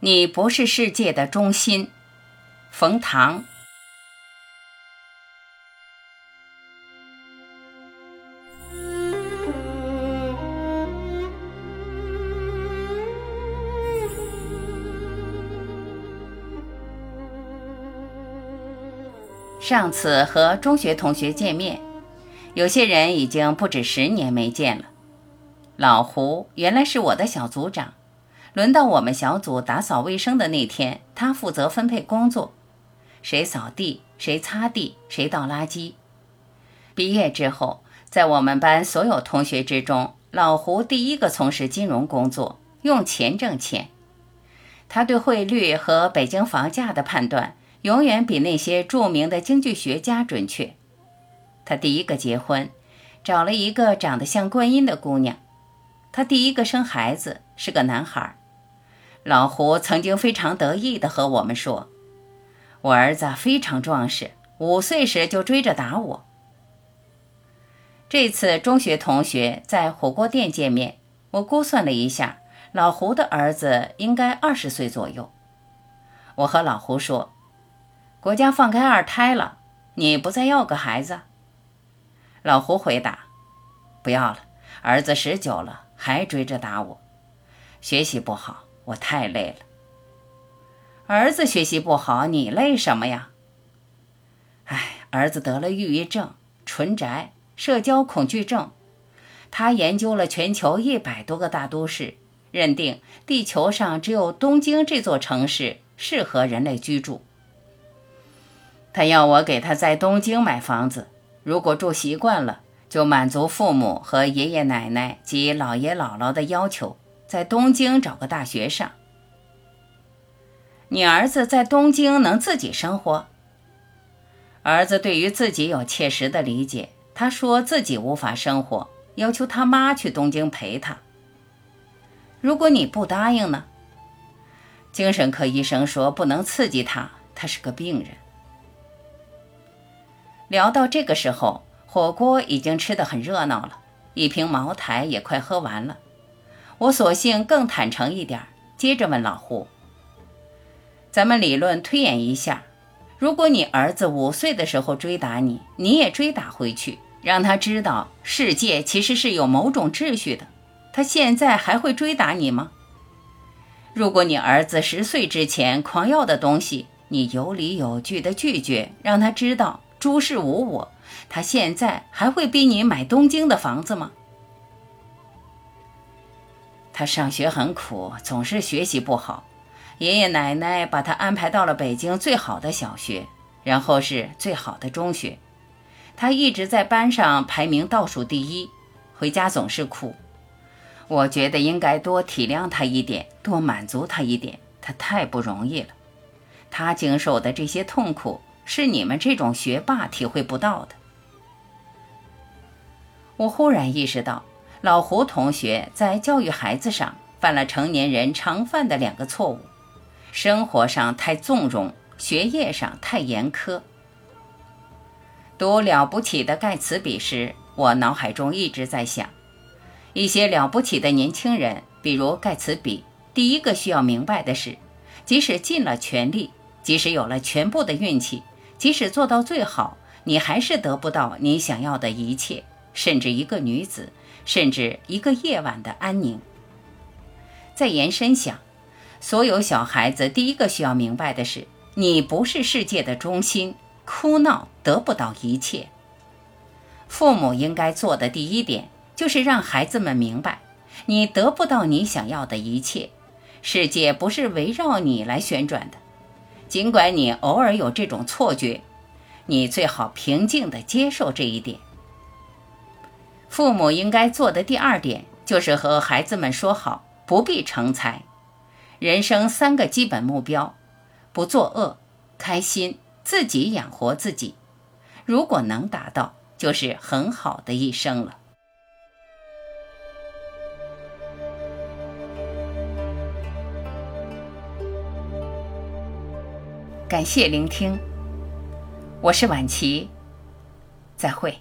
你不是世界的中心，冯唐。上次和中学同学见面，有些人已经不止十年没见了。老胡原来是我的小组长。轮到我们小组打扫卫生的那天，他负责分配工作，谁扫地，谁擦地，谁倒垃圾。毕业之后，在我们班所有同学之中，老胡第一个从事金融工作，用钱挣钱。他对汇率和北京房价的判断，永远比那些著名的经济学家准确。他第一个结婚，找了一个长得像观音的姑娘。他第一个生孩子是个男孩。老胡曾经非常得意地和我们说：“我儿子非常壮实，五岁时就追着打我。”这次中学同学在火锅店见面，我估算了一下，老胡的儿子应该二十岁左右。我和老胡说：“国家放开二胎了，你不再要个孩子？”老胡回答：“不要了，儿子十九了，还追着打我，学习不好。”我太累了。儿子学习不好，你累什么呀？哎，儿子得了抑郁症、纯宅、社交恐惧症。他研究了全球一百多个大都市，认定地球上只有东京这座城市适合人类居住。他要我给他在东京买房子，如果住习惯了，就满足父母和爷爷奶奶及姥爷姥姥的要求。在东京找个大学上。你儿子在东京能自己生活？儿子对于自己有切实的理解，他说自己无法生活，要求他妈去东京陪他。如果你不答应呢？精神科医生说不能刺激他，他是个病人。聊到这个时候，火锅已经吃得很热闹了，一瓶茅台也快喝完了。我索性更坦诚一点，接着问老胡：“咱们理论推演一下，如果你儿子五岁的时候追打你，你也追打回去，让他知道世界其实是有某种秩序的，他现在还会追打你吗？如果你儿子十岁之前狂要的东西，你有理有据的拒绝，让他知道诸事无我，他现在还会逼你买东京的房子吗？”他上学很苦，总是学习不好。爷爷奶奶把他安排到了北京最好的小学，然后是最好的中学。他一直在班上排名倒数第一，回家总是哭。我觉得应该多体谅他一点，多满足他一点。他太不容易了，他经受的这些痛苦是你们这种学霸体会不到的。我忽然意识到。老胡同学在教育孩子上犯了成年人常犯的两个错误：生活上太纵容，学业上太严苛。读《了不起的盖茨比》时，我脑海中一直在想，一些了不起的年轻人，比如盖茨比，第一个需要明白的是，即使尽了全力，即使有了全部的运气，即使做到最好，你还是得不到你想要的一切，甚至一个女子。甚至一个夜晚的安宁。再延伸想，所有小孩子第一个需要明白的是，你不是世界的中心，哭闹得不到一切。父母应该做的第一点，就是让孩子们明白，你得不到你想要的一切，世界不是围绕你来旋转的。尽管你偶尔有这种错觉，你最好平静地接受这一点。父母应该做的第二点，就是和孩子们说好，不必成才。人生三个基本目标：不作恶、开心、自己养活自己。如果能达到，就是很好的一生了。感谢聆听，我是晚琪，再会。